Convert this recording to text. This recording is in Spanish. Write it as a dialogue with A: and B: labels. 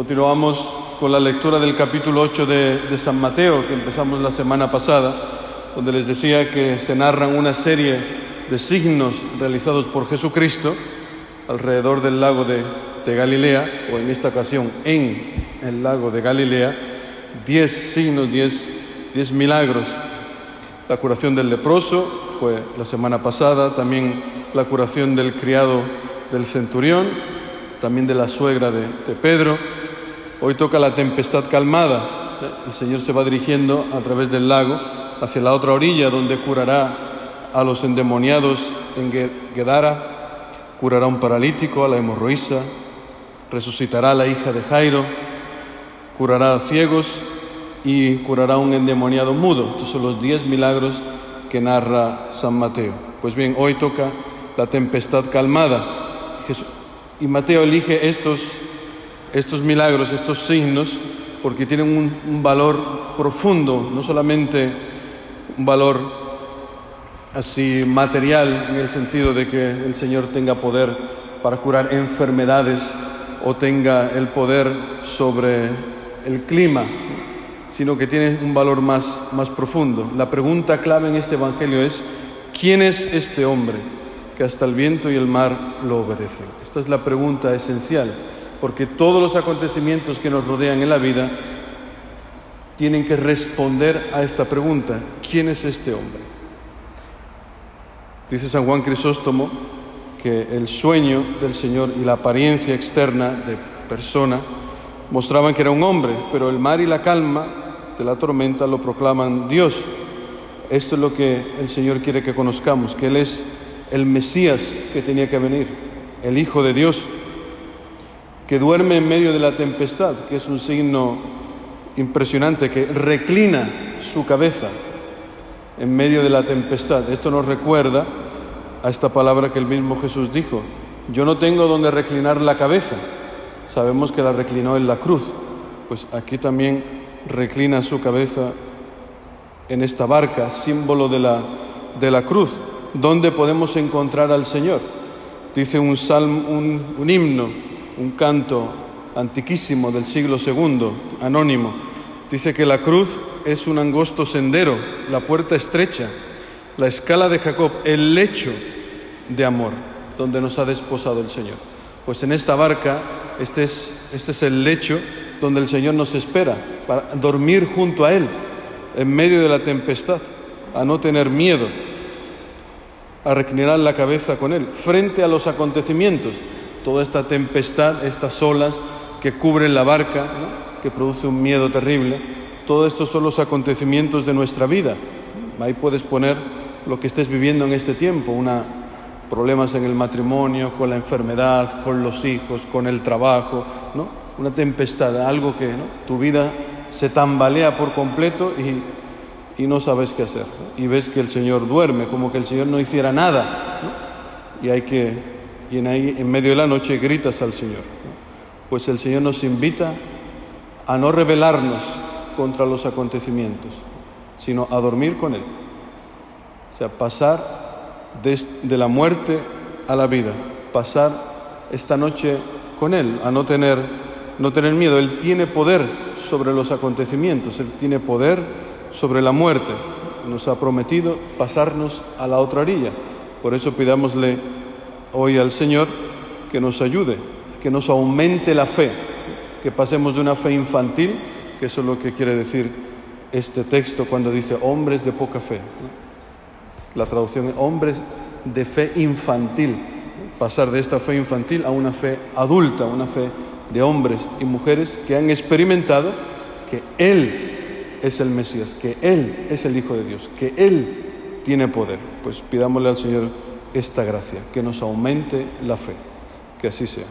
A: Continuamos con la lectura del capítulo 8 de, San Mateo que empezamos la semana pasada, donde les decía que se narran una serie de signos realizados por Jesucristo alrededor del lago de, Galilea, o en esta ocasión en el lago de Galilea, diez signos, diez, diez milagros. La curación del leproso fue la semana pasada, también la curación del criado del centurión, también de la suegra de Pedro. Hoy toca la tempestad calmada. El Señor se va dirigiendo a través del lago hacia la otra orilla donde curará a los endemoniados en Gedara, curará a un paralítico, a la hemorroísa, resucitará a la hija de Jairo, curará a ciegos y curará a un endemoniado mudo. Estos son los diez milagros que narra San Mateo. Pues bien, hoy toca la tempestad calmada. Y Mateo elige estos estos milagros, estos signos, porque tienen un, valor profundo, no solamente un valor así material, en el sentido de que el Señor tenga poder para curar enfermedades o tenga el poder sobre el clima, sino que tiene un valor más, más profundo. La pregunta clave en este Evangelio es, ¿quién es este hombre que hasta el viento y el mar lo obedecen? Esta es la pregunta esencial porque todos los acontecimientos que nos rodean en la vida tienen que responder a esta pregunta, ¿quién es este hombre? Dice San Juan Crisóstomo que el sueño del Señor y la apariencia externa de persona mostraban que era un hombre, pero el mar y la calma de la tormenta lo proclaman Dios. Esto es lo que el Señor quiere que conozcamos, que Él es el Mesías que tenía que venir, el Hijo de Dios que duerme en medio de la tempestad, que es un signo impresionante, que reclina su cabeza en medio de la tempestad. Esto nos recuerda a esta palabra que el mismo Jesús dijo, yo no tengo donde reclinar la cabeza. Sabemos que la reclinó en la cruz, pues aquí también reclina su cabeza en esta barca, símbolo de la, de la cruz. ¿Dónde podemos encontrar al Señor? Dice un, salmo, un, un himno, un canto antiquísimo del siglo II, anónimo. Dice que la cruz es un angosto sendero, la puerta estrecha, la escala de Jacob, el lecho de amor donde nos ha desposado el Señor. Pues en esta barca, este es, este es el lecho donde el Señor nos espera, para dormir junto a Él, en medio de la tempestad, a no tener miedo, a reclinar la cabeza con Él, frente a los acontecimientos toda esta tempestad, estas olas que cubren la barca, que produce un miedo terrible, todo esto son los acontecimientos de nuestra vida. Ahí puedes poner lo que estés viviendo en este tiempo, una, problemas en el matrimonio, con la enfermedad, con los hijos, con el trabajo, ¿no? una tempestad, algo que tu vida se tambalea por completo y, y no sabes qué hacer. Y ves que el Señor duerme, como que el Señor no hiciera nada. Y hay que y en, medio de la noche gritas al Señor. Pues el Señor nos invita a no rebelarnos contra los acontecimientos, sino a dormir con Él. O sea, pasar de, de la muerte a la vida, pasar esta noche con Él, a no tener, no tener miedo. Él tiene poder sobre los acontecimientos, Él tiene poder sobre la muerte. Nos ha prometido pasarnos a la otra orilla. Por eso pidámosle hoy al Señor que nos ayude, que nos aumente la fe, que pasemos de una fe infantil, que eso es lo que quiere decir este texto cuando dice hombres de poca fe. La traducción es hombres de fe infantil, pasar de esta fe infantil a una fe adulta, una fe de hombres y mujeres que han experimentado que Él es el Mesías, que Él es el Hijo de Dios, que Él tiene poder. Pues pidámosle al Señor esta gracia, que nos aumente la fe. Que así sea.